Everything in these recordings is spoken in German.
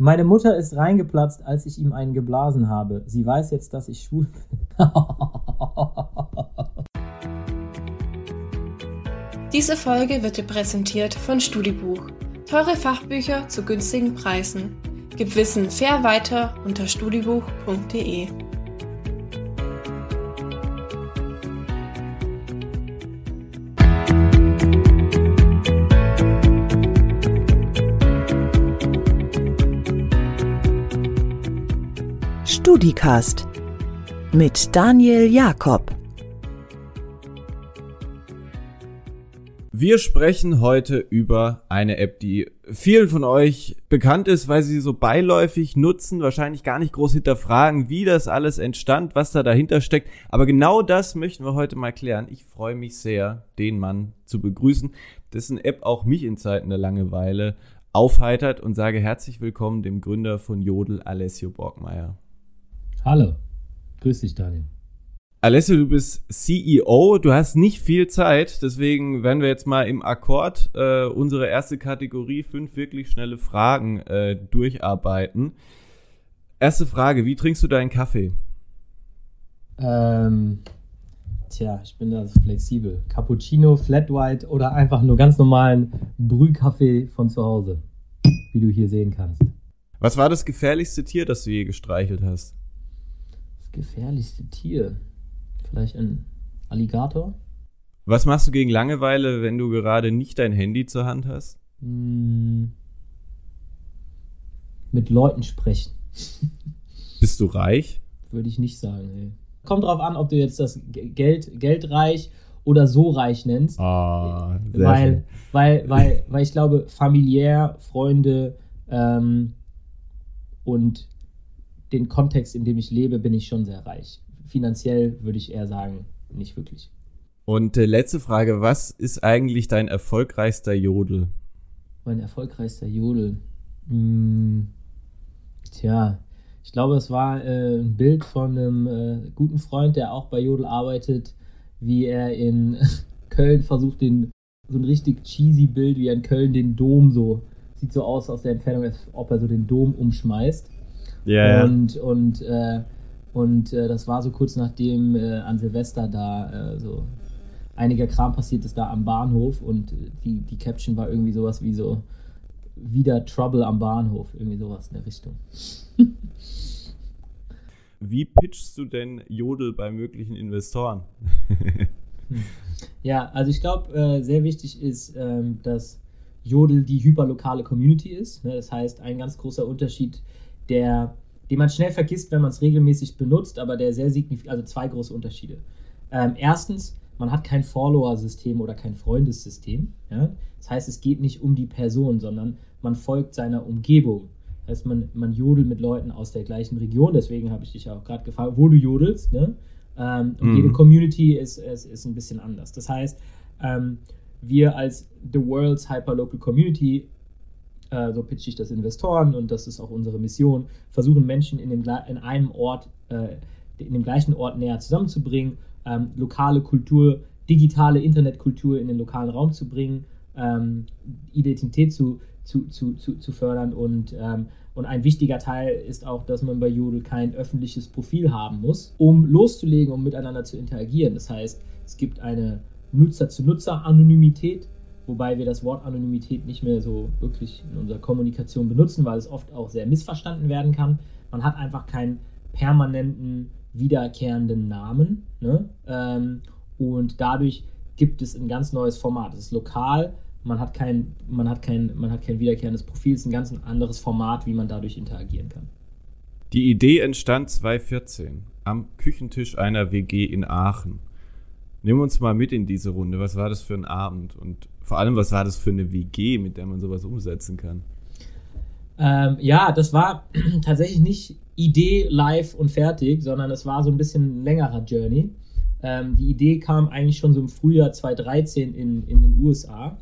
Meine Mutter ist reingeplatzt, als ich ihm einen geblasen habe. Sie weiß jetzt, dass ich schwul bin. Diese Folge wird dir präsentiert von Studibuch. Teure Fachbücher zu günstigen Preisen. Gib Wissen fair weiter unter studibuch.de. StudiCast mit Daniel Jakob. Wir sprechen heute über eine App, die vielen von euch bekannt ist, weil sie so beiläufig nutzen, wahrscheinlich gar nicht groß hinterfragen, wie das alles entstand, was da dahinter steckt. Aber genau das möchten wir heute mal klären. Ich freue mich sehr, den Mann zu begrüßen, dessen App auch mich in Zeiten der Langeweile aufheitert und sage herzlich willkommen dem Gründer von Jodel, Alessio Borgmeier. Hallo, grüß dich, Daniel. Alessio, du bist CEO, du hast nicht viel Zeit, deswegen werden wir jetzt mal im Akkord äh, unsere erste Kategorie fünf wirklich schnelle Fragen äh, durcharbeiten. Erste Frage, wie trinkst du deinen Kaffee? Ähm, tja, ich bin da flexibel. Cappuccino, Flat White oder einfach nur ganz normalen Brühkaffee von zu Hause, wie du hier sehen kannst. Was war das gefährlichste Tier, das du je gestreichelt hast? Gefährlichste Tier? Vielleicht ein Alligator? Was machst du gegen Langeweile, wenn du gerade nicht dein Handy zur Hand hast? Hm, mit Leuten sprechen. Bist du reich? Würde ich nicht sagen. Ey. Kommt drauf an, ob du jetzt das Geld, Geldreich oder so reich nennst. Ah, weil, weil, weil, weil ich glaube, familiär, Freunde ähm, und den Kontext, in dem ich lebe, bin ich schon sehr reich. Finanziell würde ich eher sagen, nicht wirklich. Und äh, letzte Frage, was ist eigentlich dein erfolgreichster Jodel? Mein erfolgreichster Jodel? Hm, tja, ich glaube, es war äh, ein Bild von einem äh, guten Freund, der auch bei Jodel arbeitet, wie er in Köln versucht, den so ein richtig cheesy Bild, wie er in Köln den Dom so, sieht so aus aus der Entfernung, als ob er so den Dom umschmeißt. Yeah. Und, und, äh, und äh, das war so kurz nachdem äh, an Silvester da äh, so einiger Kram passiert ist da am Bahnhof und die, die Caption war irgendwie sowas wie so wieder Trouble am Bahnhof, irgendwie sowas in der Richtung. Wie pitchst du denn Jodel bei möglichen Investoren? ja, also ich glaube, äh, sehr wichtig ist, ähm, dass Jodel die hyperlokale Community ist. Ne? Das heißt, ein ganz großer Unterschied der, den man schnell vergisst, wenn man es regelmäßig benutzt, aber der sehr signifikant, also zwei große Unterschiede. Ähm, erstens, man hat kein Follower-System oder kein Freundessystem. Ja? Das heißt, es geht nicht um die Person, sondern man folgt seiner Umgebung. Das heißt, man, man jodelt mit Leuten aus der gleichen Region. Deswegen habe ich dich auch gerade gefragt, wo du jodelst. Ne? Ähm, und mhm. jede Community ist, ist, ist ein bisschen anders. Das heißt, ähm, wir als The World's Hyperlocal Community äh, so pitche ich das Investoren und das ist auch unsere Mission, versuchen Menschen in, dem, in einem Ort, äh, in dem gleichen Ort näher zusammenzubringen, ähm, lokale Kultur, digitale Internetkultur in den lokalen Raum zu bringen, ähm, Identität zu, zu, zu, zu, zu fördern und ähm, und ein wichtiger Teil ist auch, dass man bei Jodel kein öffentliches Profil haben muss, um loszulegen, um miteinander zu interagieren. Das heißt, es gibt eine Nutzer-zu-Nutzer-Anonymität, wobei wir das Wort Anonymität nicht mehr so wirklich in unserer Kommunikation benutzen, weil es oft auch sehr missverstanden werden kann. Man hat einfach keinen permanenten, wiederkehrenden Namen. Ne? Ähm, und dadurch gibt es ein ganz neues Format. Es ist lokal, man hat kein, man hat kein, man hat kein wiederkehrendes Profil, es ist ein ganz anderes Format, wie man dadurch interagieren kann. Die Idee entstand 2014 am Küchentisch einer WG in Aachen. Nehmen wir uns mal mit in diese Runde. Was war das für ein Abend? Und vor allem, was war das für eine WG, mit der man sowas umsetzen kann? Ähm, ja, das war tatsächlich nicht Idee live und fertig, sondern es war so ein bisschen ein längerer Journey. Ähm, die Idee kam eigentlich schon so im Frühjahr 2013 in, in den USA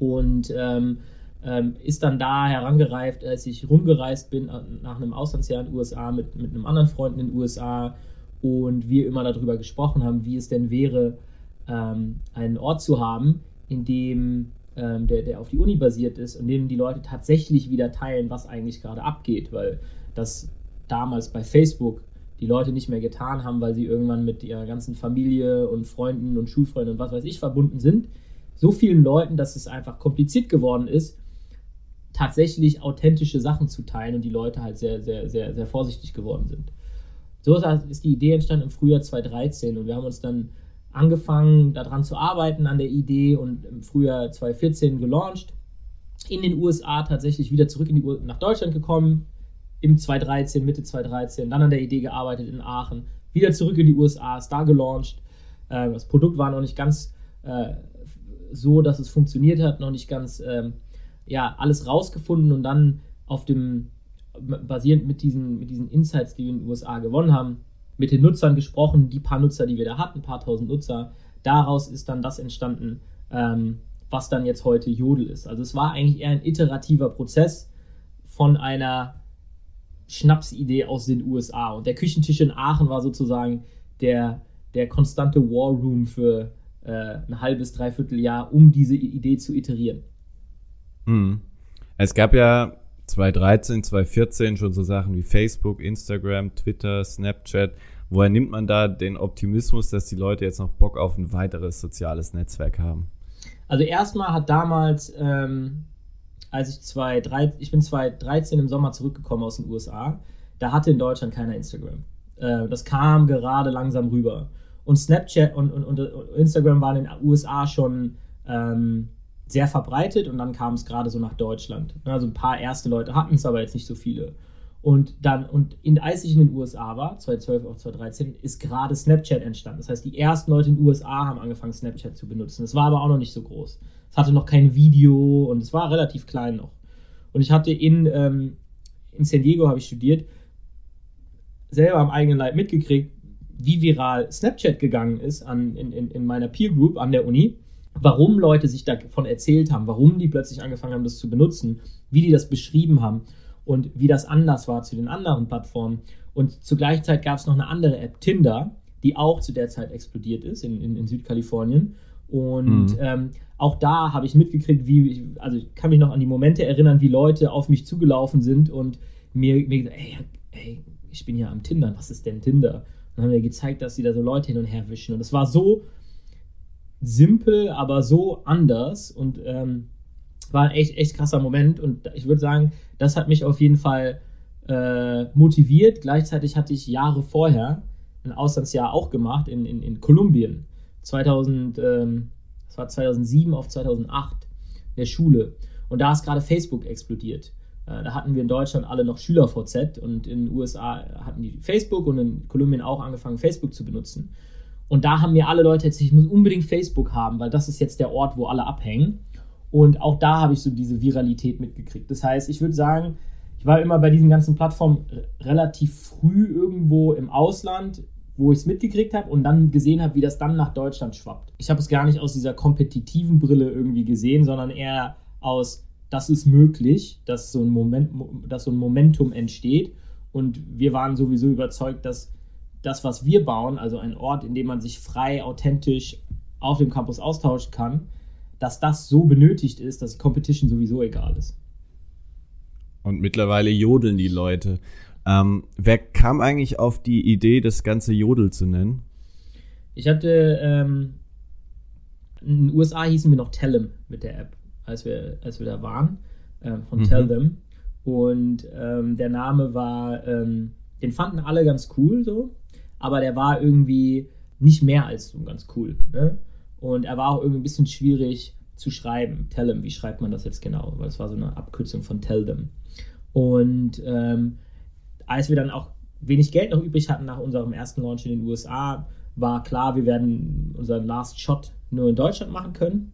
und ähm, ähm, ist dann da herangereift, als ich rumgereist bin äh, nach einem Auslandsjahr in den USA mit, mit einem anderen Freund in den USA und wir immer darüber gesprochen haben, wie es denn wäre, ähm, einen Ort zu haben, in dem ähm, der, der auf die Uni basiert ist, in dem die Leute tatsächlich wieder teilen, was eigentlich gerade abgeht, weil das damals bei Facebook die Leute nicht mehr getan haben, weil sie irgendwann mit ihrer ganzen Familie und Freunden und Schulfreunden und was weiß ich verbunden sind. So vielen Leuten, dass es einfach kompliziert geworden ist, tatsächlich authentische Sachen zu teilen und die Leute halt sehr, sehr, sehr, sehr vorsichtig geworden sind. So ist die Idee entstanden im Frühjahr 2013 und wir haben uns dann angefangen, daran zu arbeiten, an der Idee und im Frühjahr 2014 gelauncht. In den USA tatsächlich wieder zurück in die U nach Deutschland gekommen, im 2013, Mitte 2013, dann an der Idee gearbeitet in Aachen, wieder zurück in die USA, ist da gelauncht. Äh, das Produkt war noch nicht ganz äh, so, dass es funktioniert hat, noch nicht ganz ähm, ja, alles rausgefunden und dann auf dem, basierend mit diesen, mit diesen Insights, die wir in den USA gewonnen haben, mit den Nutzern gesprochen, die paar Nutzer, die wir da hatten, ein paar tausend Nutzer. Daraus ist dann das entstanden, ähm, was dann jetzt heute Jodel ist. Also es war eigentlich eher ein iterativer Prozess von einer Schnapsidee aus den USA. Und der Küchentisch in Aachen war sozusagen der, der konstante War Room für äh, ein halbes, dreiviertel Jahr, um diese Idee zu iterieren. Hm. Es gab ja 2013, 2014 schon so Sachen wie Facebook, Instagram, Twitter, Snapchat. Woher nimmt man da den Optimismus, dass die Leute jetzt noch Bock auf ein weiteres soziales Netzwerk haben? Also erstmal hat damals, ähm, als ich 2013, ich bin 2013 im Sommer zurückgekommen aus den USA, da hatte in Deutschland keiner Instagram. Äh, das kam gerade langsam rüber. Und Snapchat und, und, und Instagram waren in den USA schon ähm, sehr verbreitet und dann kam es gerade so nach Deutschland. Also ein paar erste Leute hatten es, aber jetzt nicht so viele. Und dann, und in, als ich in den USA war, 2012 auf 2013, ist gerade Snapchat entstanden. Das heißt, die ersten Leute in den USA haben angefangen, Snapchat zu benutzen. Es war aber auch noch nicht so groß. Es hatte noch kein Video und es war relativ klein noch. Und ich hatte in, ähm, in San Diego, habe ich studiert, selber am eigenen Leib mitgekriegt, wie viral Snapchat gegangen ist an, in, in, in meiner Peer Group an der Uni warum Leute sich davon erzählt haben, warum die plötzlich angefangen haben, das zu benutzen, wie die das beschrieben haben und wie das anders war zu den anderen Plattformen. Und zur gleichen Zeit gab es noch eine andere App, Tinder, die auch zu der Zeit explodiert ist in, in, in Südkalifornien. Und mhm. ähm, auch da habe ich mitgekriegt, wie, ich, also ich kann mich noch an die Momente erinnern, wie Leute auf mich zugelaufen sind und mir, mir gesagt, ey, ey, ich bin ja am Tinder, was ist denn Tinder? Und haben mir gezeigt, dass sie da so Leute hin und her wischen. Und es war so simpel, aber so anders und ähm, war ein echt, echt krasser Moment und ich würde sagen, das hat mich auf jeden Fall äh, motiviert. Gleichzeitig hatte ich Jahre vorher ein Auslandsjahr auch gemacht in, in, in Kolumbien. 2000, ähm, das war 2007 auf 2008 in der Schule. Und da ist gerade Facebook explodiert. Äh, da hatten wir in Deutschland alle noch SchülerVZ und in den USA hatten die Facebook und in Kolumbien auch angefangen, Facebook zu benutzen. Und da haben mir alle Leute erzählt, ich muss unbedingt Facebook haben, weil das ist jetzt der Ort, wo alle abhängen. Und auch da habe ich so diese Viralität mitgekriegt. Das heißt, ich würde sagen, ich war immer bei diesen ganzen Plattformen relativ früh irgendwo im Ausland, wo ich es mitgekriegt habe und dann gesehen habe, wie das dann nach Deutschland schwappt. Ich habe es gar nicht aus dieser kompetitiven Brille irgendwie gesehen, sondern eher aus, das ist möglich, dass so ein, Moment, dass so ein Momentum entsteht. Und wir waren sowieso überzeugt, dass das, was wir bauen, also ein Ort, in dem man sich frei, authentisch auf dem Campus austauschen kann, dass das so benötigt ist, dass Competition sowieso egal ist. Und mittlerweile jodeln die Leute. Ähm, wer kam eigentlich auf die Idee, das ganze Jodel zu nennen? Ich hatte, ähm, in den USA hießen wir noch Tellem mit der App, als wir, als wir da waren, äh, von mhm. Tell Them. Und ähm, der Name war, ähm, den fanden alle ganz cool so aber der war irgendwie nicht mehr als so ganz cool. Ne? Und er war auch irgendwie ein bisschen schwierig zu schreiben. Tell them, wie schreibt man das jetzt genau? Weil es war so eine Abkürzung von Tell them. Und ähm, als wir dann auch wenig Geld noch übrig hatten nach unserem ersten Launch in den USA, war klar, wir werden unseren Last Shot nur in Deutschland machen können.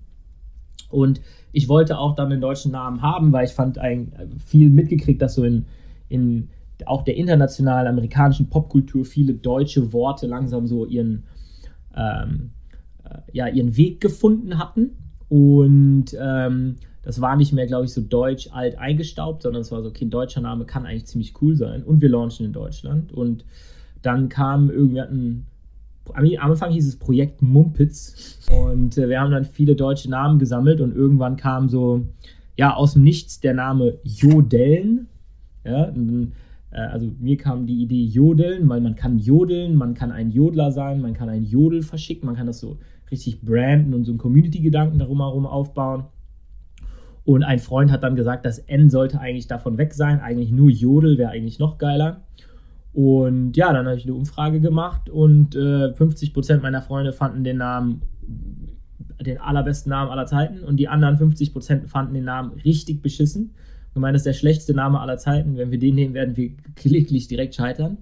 Und ich wollte auch dann den deutschen Namen haben, weil ich fand ein, viel mitgekriegt, dass so in, in auch der internationalen amerikanischen Popkultur viele deutsche Worte langsam so ihren, ähm, äh, ja, ihren Weg gefunden hatten. Und ähm, das war nicht mehr, glaube ich, so deutsch alt eingestaubt, sondern es war so, okay, ein deutscher Name kann eigentlich ziemlich cool sein. Und wir launchen in Deutschland. Und dann kam irgendwie ein am Anfang hieß es Projekt Mumpitz und äh, wir haben dann viele deutsche Namen gesammelt und irgendwann kam so, ja, aus dem Nichts der Name Jodeln. Ja, äh, also mir kam die Idee Jodeln, weil man kann jodeln, man kann ein Jodler sein, man kann ein Jodel verschicken, man kann das so richtig branden und so einen Community-Gedanken darum herum aufbauen. Und ein Freund hat dann gesagt, das N sollte eigentlich davon weg sein, eigentlich nur Jodel wäre eigentlich noch geiler. Und ja, dann habe ich eine Umfrage gemacht und äh, 50% meiner Freunde fanden den Namen den allerbesten Namen aller Zeiten und die anderen 50% fanden den Namen richtig beschissen. Ich meine, das ist der schlechteste Name aller Zeiten. Wenn wir den nehmen, werden wir kläglich direkt scheitern.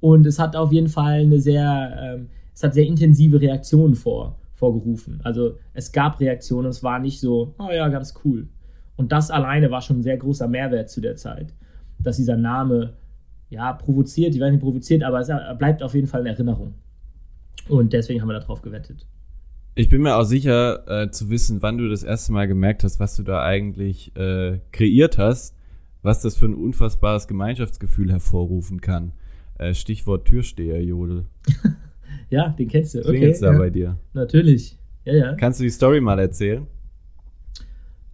Und es hat auf jeden Fall eine sehr, ähm, es hat sehr intensive Reaktionen vor, vorgerufen. Also es gab Reaktionen, es war nicht so, oh ja, ganz cool. Und das alleine war schon ein sehr großer Mehrwert zu der Zeit, dass dieser Name ja, provoziert, ich weiß nicht provoziert, aber es bleibt auf jeden Fall in Erinnerung. Und deswegen haben wir darauf gewettet. Ich bin mir auch sicher äh, zu wissen, wann du das erste Mal gemerkt hast, was du da eigentlich äh, kreiert hast, was das für ein unfassbares Gemeinschaftsgefühl hervorrufen kann. Äh, Stichwort Türsteher-Jodel. ja, den kennst du. Okay, Klingelt's da ja. bei dir? Natürlich. Ja, ja. Kannst du die Story mal erzählen?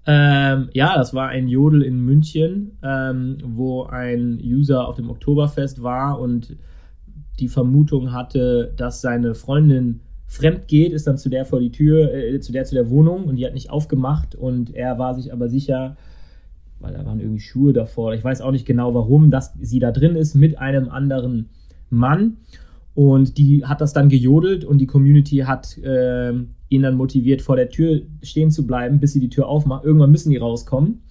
Ähm, ja, das war ein Jodel in München, ähm, wo ein User auf dem Oktoberfest war und die Vermutung hatte, dass seine Freundin fremd geht, ist dann zu der vor die Tür, äh, zu der zu der Wohnung und die hat nicht aufgemacht und er war sich aber sicher, weil da waren irgendwie Schuhe davor, ich weiß auch nicht genau warum, dass sie da drin ist mit einem anderen Mann und die hat das dann gejodelt und die Community hat äh, ihn dann motiviert, vor der Tür stehen zu bleiben, bis sie die Tür aufmacht. Irgendwann müssen die rauskommen.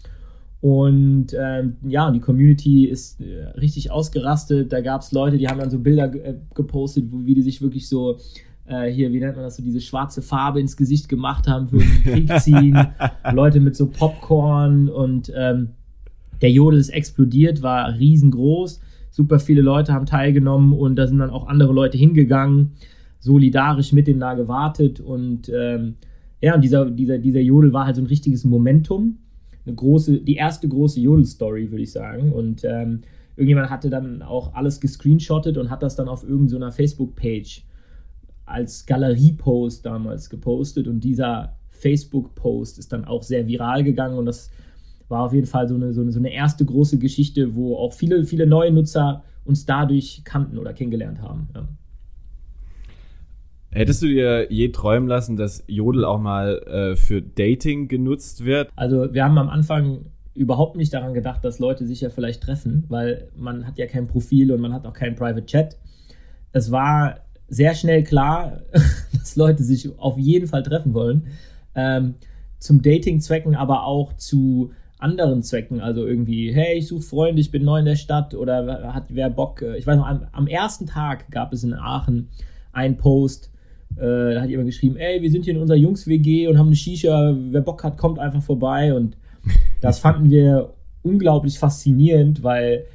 Und ähm, ja, die Community ist äh, richtig ausgerastet. Da gab es Leute, die haben dann so Bilder äh, gepostet, wie die sich wirklich so äh, hier, wie nennt man das so, diese schwarze Farbe ins Gesicht gemacht haben für den Krieg ziehen. Leute mit so Popcorn und ähm, der Jodel ist explodiert, war riesengroß super viele Leute haben teilgenommen und da sind dann auch andere Leute hingegangen, solidarisch mit dem da gewartet und ähm, ja, und dieser, dieser, dieser Jodel war halt so ein richtiges Momentum. Eine große, die erste große Jodel-Story, würde ich sagen. Und ähm, irgendjemand hatte dann auch alles gescreenshottet und hat das dann auf irgendeiner so Facebook-Page als Galerie-Post damals gepostet. Und dieser Facebook-Post ist dann auch sehr viral gegangen und das war auf jeden Fall so eine, so eine, so eine erste große Geschichte, wo auch viele, viele neue Nutzer uns dadurch kannten oder kennengelernt haben. Ja. Hättest du dir je träumen lassen, dass Jodel auch mal äh, für Dating genutzt wird? Also wir haben am Anfang überhaupt nicht daran gedacht, dass Leute sich ja vielleicht treffen, weil man hat ja kein Profil und man hat auch keinen Private Chat. Es war sehr schnell klar, dass Leute sich auf jeden Fall treffen wollen. Ähm, zum Dating-Zwecken, aber auch zu anderen Zwecken, also irgendwie, hey, ich suche Freunde, ich bin neu in der Stadt oder hat wer Bock, äh, ich weiß noch, am, am ersten Tag gab es in Aachen einen Post, äh, da hat jemand geschrieben, ey, wir sind hier in unserer Jungs-WG und haben eine Shisha, wer Bock hat, kommt einfach vorbei und das fanden wir unglaublich faszinierend, weil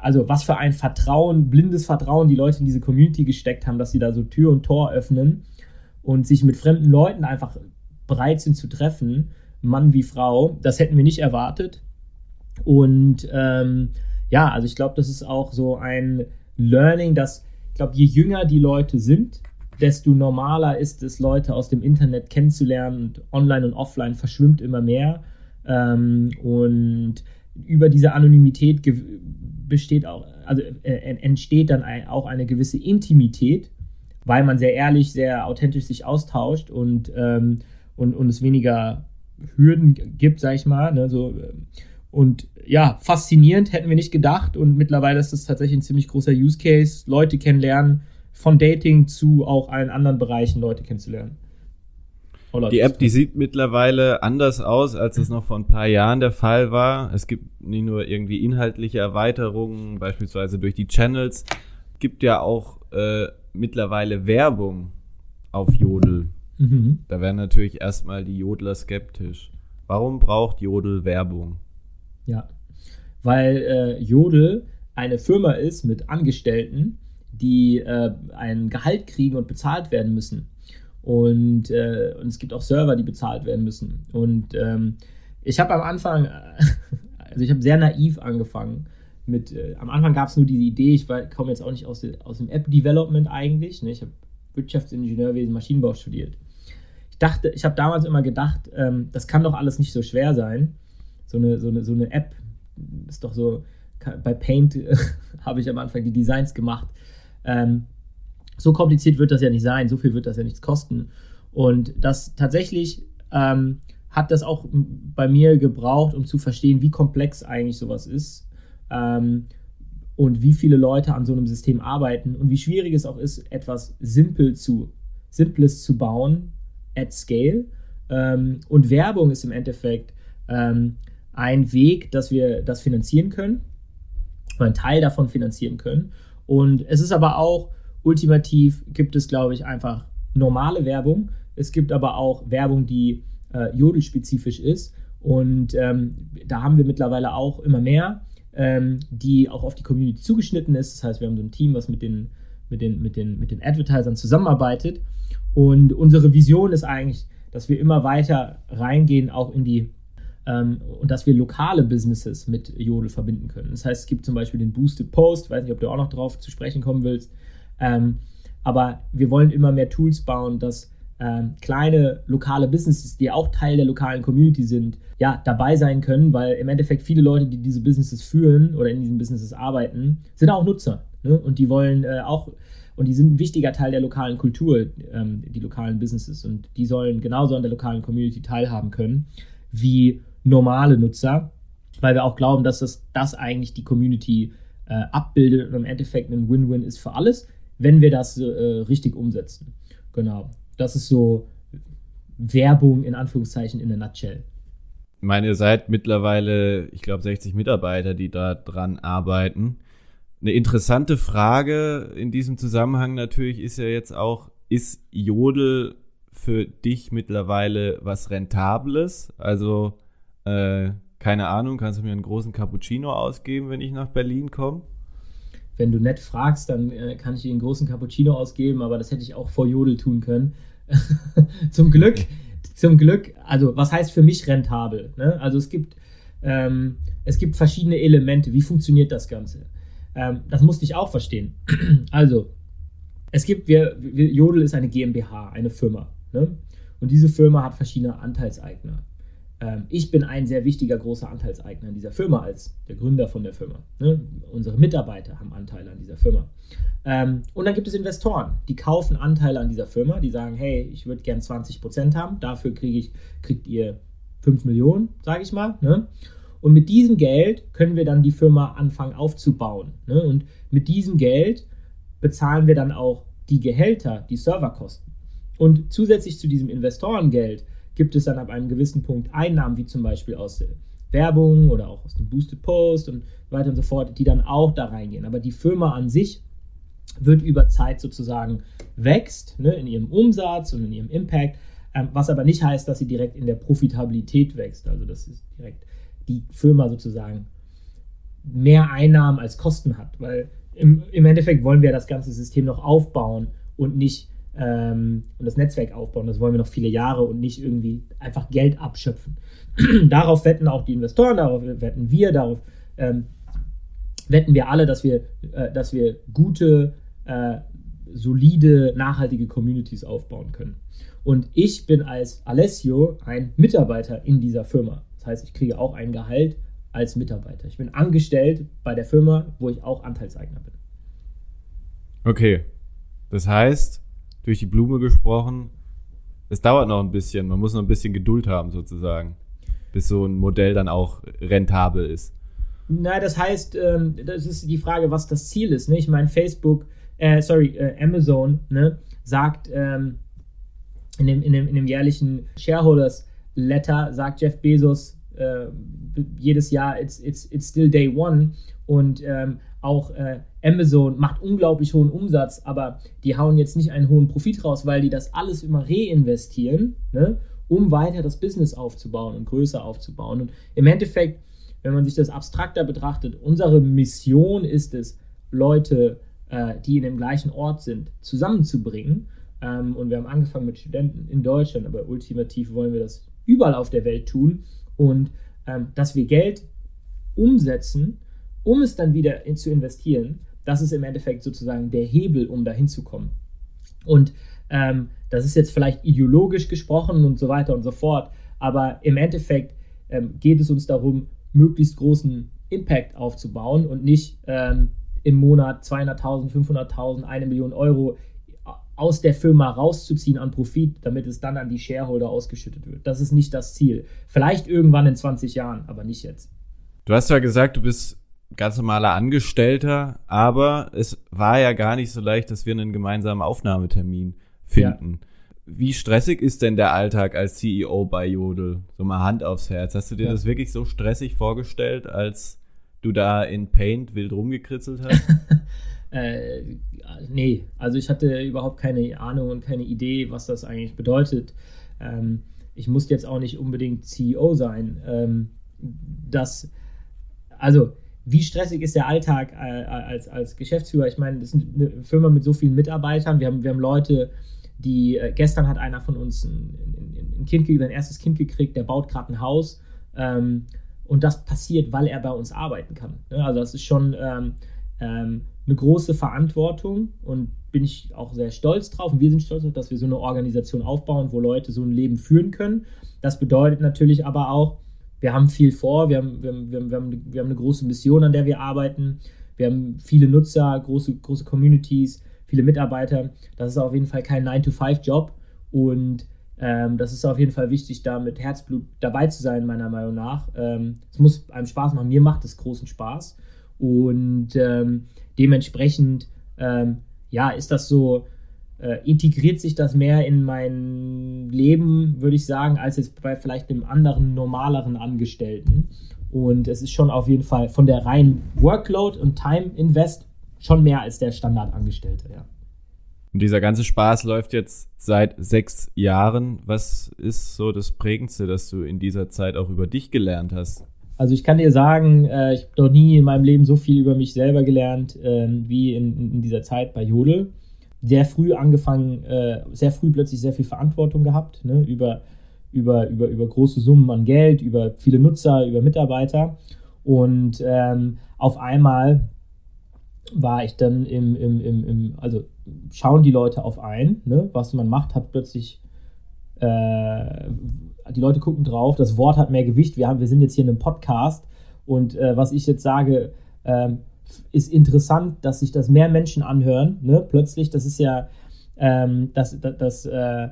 also was für ein Vertrauen, blindes Vertrauen die Leute in diese Community gesteckt haben, dass sie da so Tür und Tor öffnen und sich mit fremden Leuten einfach bereit sind zu treffen Mann wie Frau. Das hätten wir nicht erwartet. Und ähm, ja, also ich glaube, das ist auch so ein Learning, dass ich glaube, je jünger die Leute sind, desto normaler ist es, Leute aus dem Internet kennenzulernen und online und offline verschwimmt immer mehr. Ähm, und über diese Anonymität besteht auch, also äh, entsteht dann ein, auch eine gewisse Intimität, weil man sehr ehrlich, sehr authentisch sich austauscht und, ähm, und, und es weniger Hürden gibt, sag ich mal. Ne, so, und ja, faszinierend hätten wir nicht gedacht. Und mittlerweile ist das tatsächlich ein ziemlich großer Use Case, Leute kennenlernen, von Dating zu auch allen anderen Bereichen Leute kennenzulernen. Die App, die sieht mittlerweile anders aus, als es noch vor ein paar Jahren der Fall war. Es gibt nicht nur irgendwie inhaltliche Erweiterungen, beispielsweise durch die Channels, gibt ja auch äh, mittlerweile Werbung auf Jodel. Mhm. Da wären natürlich erstmal die Jodler skeptisch. Warum braucht Jodel Werbung? Ja, weil äh, Jodel eine Firma ist mit Angestellten, die äh, ein Gehalt kriegen und bezahlt werden müssen. Und, äh, und es gibt auch Server, die bezahlt werden müssen. Und ähm, ich habe am Anfang, also ich habe sehr naiv angefangen, mit äh, am Anfang gab es nur diese Idee, ich komme jetzt auch nicht aus, aus dem App-Development eigentlich. Ne? Ich habe Wirtschaftsingenieurwesen, Maschinenbau studiert. Ich dachte, ich habe damals immer gedacht, ähm, das kann doch alles nicht so schwer sein. So eine, so eine, so eine App ist doch so, bei Paint habe ich am Anfang die Designs gemacht. Ähm, so kompliziert wird das ja nicht sein, so viel wird das ja nichts kosten. Und das tatsächlich ähm, hat das auch bei mir gebraucht, um zu verstehen, wie komplex eigentlich sowas ist ähm, und wie viele Leute an so einem System arbeiten und wie schwierig es auch ist, etwas simpel zu, Simples zu bauen at scale. Ähm, und Werbung ist im Endeffekt ähm, ein Weg, dass wir das finanzieren können, einen Teil davon finanzieren können. Und es ist aber auch ultimativ, gibt es, glaube ich, einfach normale Werbung. Es gibt aber auch Werbung, die äh, Jodel-spezifisch ist. Und ähm, da haben wir mittlerweile auch immer mehr, ähm, die auch auf die Community zugeschnitten ist. Das heißt, wir haben so ein Team, was mit den, mit den, mit den, mit den Advertisern zusammenarbeitet. Und unsere Vision ist eigentlich, dass wir immer weiter reingehen, auch in die ähm, und dass wir lokale Businesses mit Jodel verbinden können. Das heißt, es gibt zum Beispiel den Boosted Post, weiß nicht, ob du auch noch drauf zu sprechen kommen willst. Ähm, aber wir wollen immer mehr Tools bauen, dass ähm, kleine lokale Businesses, die auch Teil der lokalen Community sind, ja, dabei sein können, weil im Endeffekt viele Leute, die diese Businesses führen oder in diesen Businesses arbeiten, sind auch Nutzer. Ne? Und die wollen äh, auch, und die sind ein wichtiger Teil der lokalen Kultur, ähm, die lokalen Businesses. Und die sollen genauso an der lokalen Community teilhaben können wie normale Nutzer, weil wir auch glauben, dass das, das eigentlich die Community äh, abbildet und im Endeffekt ein Win-Win ist für alles, wenn wir das äh, richtig umsetzen. Genau das ist so Werbung in Anführungszeichen in der Nutshell. Ich meine, ihr seid mittlerweile, ich glaube, 60 Mitarbeiter, die da dran arbeiten. Eine interessante Frage in diesem Zusammenhang natürlich ist ja jetzt auch, ist Jodel für dich mittlerweile was Rentables? Also, äh, keine Ahnung, kannst du mir einen großen Cappuccino ausgeben, wenn ich nach Berlin komme? Wenn du nett fragst, dann äh, kann ich dir einen großen Cappuccino ausgeben, aber das hätte ich auch vor Jodel tun können. zum Glück, zum Glück, also was heißt für mich rentabel? Ne? Also es gibt, ähm, es gibt verschiedene Elemente. Wie funktioniert das Ganze? Ähm, das musste ich auch verstehen. also, es gibt, wir, wir, Jodel ist eine GmbH, eine Firma. Ne? Und diese Firma hat verschiedene Anteilseigner. Ähm, ich bin ein sehr wichtiger großer Anteilseigner in dieser Firma als der Gründer von der Firma. Ne? Unsere Mitarbeiter haben Anteile an dieser Firma. Ähm, und dann gibt es Investoren, die kaufen Anteile an dieser Firma, die sagen, hey, ich würde gern 20% haben, dafür kriege ich, kriegt ihr 5 Millionen, sage ich mal. Ne? Und mit diesem Geld können wir dann die Firma anfangen aufzubauen. Ne? Und mit diesem Geld bezahlen wir dann auch die Gehälter, die Serverkosten. Und zusätzlich zu diesem Investorengeld gibt es dann ab einem gewissen Punkt Einnahmen, wie zum Beispiel aus der Werbung oder auch aus dem Boosted Post und weiter und so fort, die dann auch da reingehen. Aber die Firma an sich wird über Zeit sozusagen wächst ne, in ihrem Umsatz und in ihrem Impact, ähm, was aber nicht heißt, dass sie direkt in der Profitabilität wächst. Also das ist direkt die Firma sozusagen mehr Einnahmen als Kosten hat, weil im, im Endeffekt wollen wir das ganze System noch aufbauen und nicht ähm, und das Netzwerk aufbauen. Das wollen wir noch viele Jahre und nicht irgendwie einfach Geld abschöpfen. darauf wetten auch die Investoren, darauf wetten wir, darauf ähm, wetten wir alle, dass wir, äh, dass wir gute, äh, solide, nachhaltige Communities aufbauen können. Und ich bin als Alessio ein Mitarbeiter in dieser Firma. Das heißt, ich kriege auch ein Gehalt als Mitarbeiter. Ich bin angestellt bei der Firma, wo ich auch Anteilseigner bin. Okay. Das heißt, durch die Blume gesprochen, es dauert noch ein bisschen, man muss noch ein bisschen Geduld haben sozusagen, bis so ein Modell dann auch rentabel ist. Na, das heißt, ähm, das ist die Frage, was das Ziel ist. Ne? Ich meine, Facebook, äh, sorry, äh, Amazon ne, sagt ähm, in, dem, in, dem, in dem jährlichen Shareholders Letter, sagt Jeff Bezos äh, jedes Jahr, it's, it's, it's still day one. Und ähm, auch äh, Amazon macht unglaublich hohen Umsatz, aber die hauen jetzt nicht einen hohen Profit raus, weil die das alles immer reinvestieren, ne, um weiter das Business aufzubauen und größer aufzubauen. Und im Endeffekt, wenn man sich das abstrakter betrachtet, unsere Mission ist es, Leute, äh, die in dem gleichen Ort sind, zusammenzubringen. Ähm, und wir haben angefangen mit Studenten in Deutschland, aber ultimativ wollen wir das überall auf der Welt tun und ähm, dass wir Geld umsetzen um es dann wieder in, zu investieren, das ist im Endeffekt sozusagen der Hebel, um dahin zu kommen. Und ähm, das ist jetzt vielleicht ideologisch gesprochen und so weiter und so fort, aber im Endeffekt ähm, geht es uns darum, möglichst großen Impact aufzubauen und nicht ähm, im Monat 200.000, 500.000, eine Million Euro aus der Firma rauszuziehen an Profit, damit es dann an die Shareholder ausgeschüttet wird. Das ist nicht das Ziel. Vielleicht irgendwann in 20 Jahren, aber nicht jetzt. Du hast ja gesagt, du bist ganz normaler Angestellter, aber es war ja gar nicht so leicht, dass wir einen gemeinsamen Aufnahmetermin finden. Ja. Wie stressig ist denn der Alltag als CEO bei Jodel? So mal Hand aufs Herz. Hast du dir ja. das wirklich so stressig vorgestellt, als du da in Paint wild rumgekritzelt hast? äh, nee, also ich hatte überhaupt keine Ahnung und keine Idee, was das eigentlich bedeutet. Ähm, ich musste jetzt auch nicht unbedingt CEO sein. Ähm, das, also, wie stressig ist der Alltag äh, als, als Geschäftsführer? Ich meine, das ist eine Firma mit so vielen Mitarbeitern. Wir haben, wir haben Leute, die, äh, gestern hat einer von uns ein, ein, Kind, sein erstes Kind gekriegt, der baut gerade ein Haus. Ähm, und das passiert, weil er bei uns arbeiten kann. Ne? Also das ist schon ähm, ähm, eine große Verantwortung und bin ich auch sehr stolz drauf. Und wir sind stolz darauf, dass wir so eine Organisation aufbauen, wo Leute so ein Leben führen können. Das bedeutet natürlich aber auch, wir haben viel vor, wir haben, wir haben, wir haben, wir haben eine große Mission, an der wir arbeiten. Wir haben viele Nutzer, große, große Communities, viele Mitarbeiter. Das ist auf jeden Fall kein 9-to-5-Job und ähm, das ist auf jeden Fall wichtig, da mit Herzblut dabei zu sein, meiner Meinung nach. Ähm, es muss einem Spaß machen. Mir macht es großen Spaß. Und ähm, dementsprechend, ähm, ja, ist das so, äh, integriert sich das mehr in mein Leben, würde ich sagen, als jetzt bei vielleicht einem anderen, normaleren Angestellten. Und es ist schon auf jeden Fall von der reinen Workload und Time Invest schon mehr als der Standardangestellte, ja. Und dieser ganze Spaß läuft jetzt seit sechs Jahren. Was ist so das Prägendste, das du in dieser Zeit auch über dich gelernt hast? Also ich kann dir sagen, äh, ich habe noch nie in meinem Leben so viel über mich selber gelernt äh, wie in, in, dieser Zeit bei Jodel. Sehr früh angefangen, äh, sehr früh plötzlich sehr viel Verantwortung gehabt ne, über, über, über, über große Summen an Geld, über viele Nutzer, über Mitarbeiter. Und ähm, auf einmal war ich dann im, im, im, im, also schauen die Leute auf ein, ne, was man macht, hat plötzlich äh, die Leute gucken drauf, das Wort hat mehr Gewicht. Wir, haben, wir sind jetzt hier in einem Podcast und äh, was ich jetzt sage, äh, ist interessant, dass sich das mehr Menschen anhören. Ne? Plötzlich, das ist ja, ähm, das, das, das äh,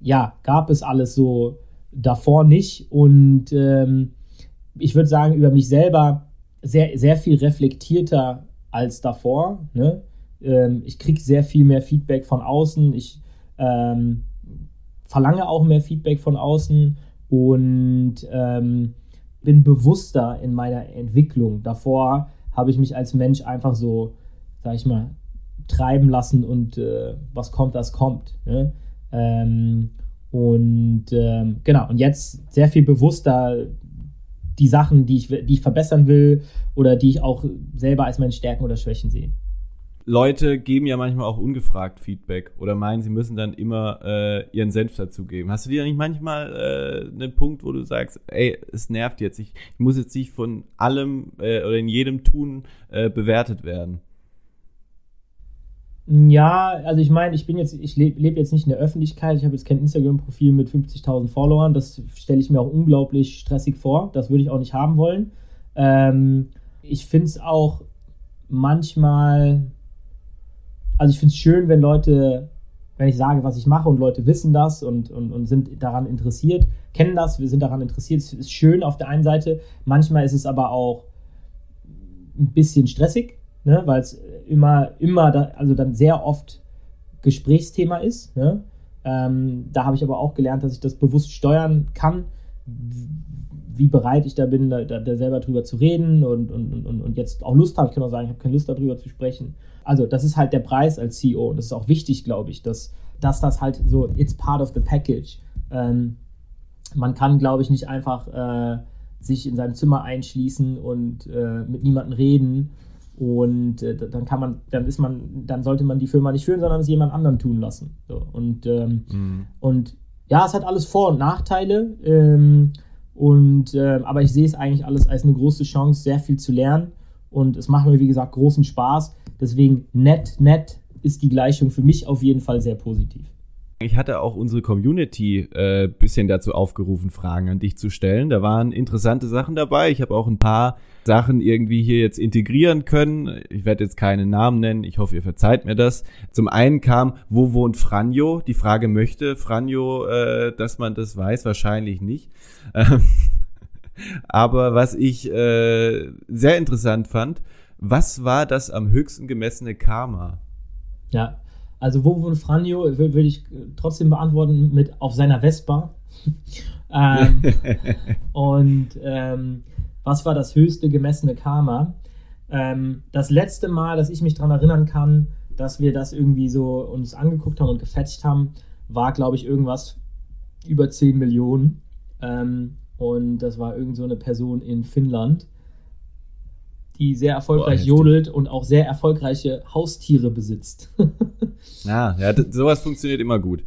ja, gab es alles so davor nicht. Und ähm, ich würde sagen, über mich selber sehr, sehr viel reflektierter als davor. Ne? Ähm, ich kriege sehr viel mehr Feedback von außen. Ich ähm, verlange auch mehr Feedback von außen und ähm, bin bewusster in meiner Entwicklung. Davor habe ich mich als Mensch einfach so, sag ich mal, treiben lassen und äh, was kommt, das kommt. Ne? Ähm, und ähm, genau, und jetzt sehr viel bewusster die Sachen, die ich, die ich verbessern will oder die ich auch selber als meine Stärken oder Schwächen sehe. Leute geben ja manchmal auch ungefragt Feedback oder meinen, sie müssen dann immer äh, ihren Senf dazugeben. Hast du dir nicht manchmal äh, einen Punkt, wo du sagst, ey, es nervt jetzt, ich, ich muss jetzt nicht von allem äh, oder in jedem Tun äh, bewertet werden? Ja, also ich meine, ich bin jetzt, ich lebe leb jetzt nicht in der Öffentlichkeit, ich habe jetzt kein Instagram-Profil mit 50.000 Followern, das stelle ich mir auch unglaublich stressig vor, das würde ich auch nicht haben wollen. Ähm, ich finde es auch manchmal also ich finde es schön, wenn Leute, wenn ich sage, was ich mache und Leute wissen das und, und, und sind daran interessiert, kennen das, wir sind daran interessiert. Es ist schön auf der einen Seite. Manchmal ist es aber auch ein bisschen stressig, ne, weil es immer, immer, da, also dann sehr oft Gesprächsthema ist. Ne? Ähm, da habe ich aber auch gelernt, dass ich das bewusst steuern kann, wie bereit ich da bin, da, da selber drüber zu reden und, und, und, und jetzt auch Lust habe. Ich kann auch sagen, ich habe keine Lust darüber zu sprechen. Also das ist halt der Preis als CEO und das ist auch wichtig, glaube ich, dass, dass das halt so, it's part of the package. Ähm, man kann, glaube ich, nicht einfach äh, sich in seinem Zimmer einschließen und äh, mit niemandem reden und äh, dann kann man, dann ist man, dann sollte man die Firma nicht führen, sondern es jemand anderen tun lassen. So, und, ähm, mhm. und ja, es hat alles Vor- und Nachteile. Ähm, Und, äh, aber ich sehe es eigentlich alles als eine große Chance, sehr viel zu lernen. Und es macht mir, wie gesagt, großen Spaß. Deswegen nett, nett ist die Gleichung für mich auf jeden Fall sehr positiv. Ich hatte auch unsere Community äh, bisschen dazu aufgerufen, Fragen an dich zu stellen. Da waren interessante Sachen dabei. Ich habe auch ein paar Sachen irgendwie hier jetzt integrieren können. Ich werde jetzt keine Namen nennen. Ich hoffe, ihr verzeiht mir das. Zum einen kam, wo wohnt Franjo? Die Frage möchte Franjo, äh, dass man das weiß, wahrscheinlich nicht. Ähm, aber was ich äh, sehr interessant fand, was war das am höchsten gemessene Karma? Ja, also wo wohnt Franjo, würde ich trotzdem beantworten mit auf seiner Vespa. ähm, und ähm, was war das höchste gemessene Karma? Ähm, das letzte Mal, dass ich mich daran erinnern kann, dass wir das irgendwie so uns angeguckt haben und gefetcht haben, war, glaube ich, irgendwas über 10 Millionen. Ähm, und das war irgend so eine Person in Finnland die sehr erfolgreich Boah, jodelt und auch sehr erfolgreiche Haustiere besitzt. ja, ja, sowas funktioniert immer gut.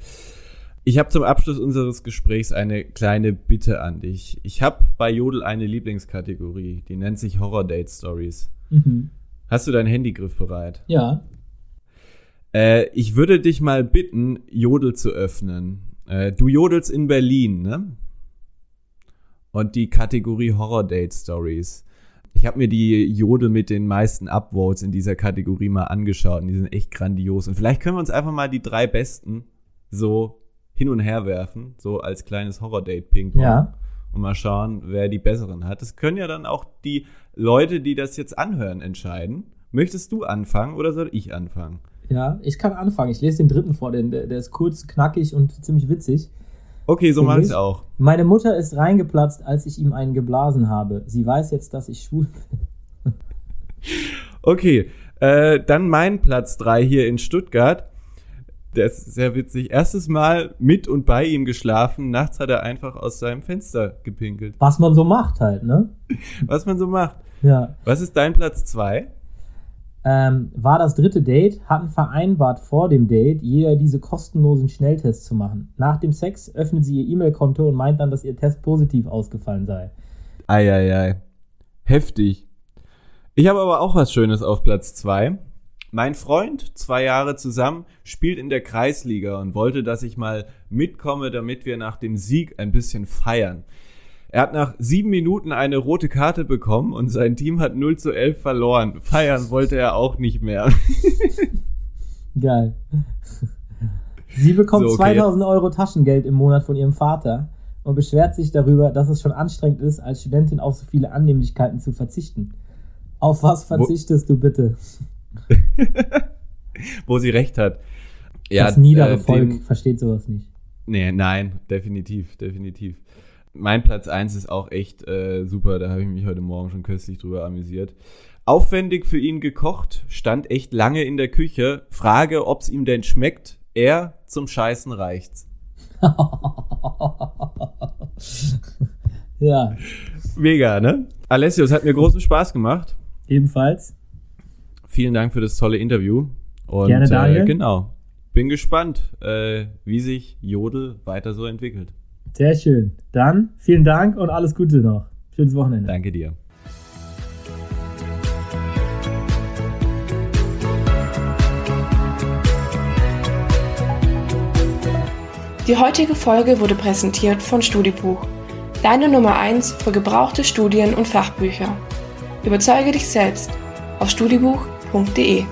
Ich habe zum Abschluss unseres Gesprächs eine kleine Bitte an dich. Ich habe bei Jodel eine Lieblingskategorie, die nennt sich Horror Date Stories. Mhm. Hast du deinen Handygriff bereit? Ja. Äh, ich würde dich mal bitten, Jodel zu öffnen. Äh, du jodelst in Berlin, ne? Und die Kategorie Horror Date Stories. Ich habe mir die Jodel mit den meisten Upvotes in dieser Kategorie mal angeschaut und die sind echt grandios. Und vielleicht können wir uns einfach mal die drei besten so hin und her werfen, so als kleines Horror-Date-Ping-Pong. Ja. Und mal schauen, wer die besseren hat. Das können ja dann auch die Leute, die das jetzt anhören, entscheiden. Möchtest du anfangen oder soll ich anfangen? Ja, ich kann anfangen. Ich lese den dritten vor, den, der, der ist kurz, knackig und ziemlich witzig. Okay, so mache ich auch. Meine Mutter ist reingeplatzt, als ich ihm einen geblasen habe. Sie weiß jetzt, dass ich schwul bin. okay, äh, dann mein Platz 3 hier in Stuttgart. Der ist sehr witzig. Erstes Mal mit und bei ihm geschlafen. Nachts hat er einfach aus seinem Fenster gepinkelt. Was man so macht halt, ne? Was man so macht. Ja. Was ist dein Platz 2? Ähm, war das dritte Date, hatten vereinbart vor dem Date, jeder diese kostenlosen Schnelltests zu machen. Nach dem Sex öffnet sie ihr E-Mail-Konto und meint dann, dass ihr Test positiv ausgefallen sei. Eieiei. Heftig. Ich habe aber auch was Schönes auf Platz 2. Mein Freund, zwei Jahre zusammen, spielt in der Kreisliga und wollte, dass ich mal mitkomme, damit wir nach dem Sieg ein bisschen feiern. Er hat nach sieben Minuten eine rote Karte bekommen und sein Team hat 0 zu 11 verloren. Feiern wollte er auch nicht mehr. Geil. Sie bekommt so, okay, 2000 Euro Taschengeld im Monat von ihrem Vater und beschwert sich darüber, dass es schon anstrengend ist, als Studentin auf so viele Annehmlichkeiten zu verzichten. Auf was verzichtest Wo du bitte? Wo sie recht hat. Ja, das niedere äh, Volk versteht sowas nicht. Nee, nein, definitiv, definitiv mein Platz 1 ist auch echt äh, super. Da habe ich mich heute Morgen schon köstlich drüber amüsiert. Aufwendig für ihn gekocht, stand echt lange in der Küche. Frage, ob es ihm denn schmeckt. Er zum Scheißen reicht's. ja. Mega, ne? Alessio, es hat mir großen Spaß gemacht. Ebenfalls. Vielen Dank für das tolle Interview. Und, Gerne, Daniel. Äh, genau. Bin gespannt, äh, wie sich Jodel weiter so entwickelt. Sehr schön. Dann vielen Dank und alles Gute noch. Schönes Wochenende. Danke dir. Die heutige Folge wurde präsentiert von Studibuch, deine Nummer 1 für gebrauchte Studien und Fachbücher. Überzeuge dich selbst auf studibuch.de.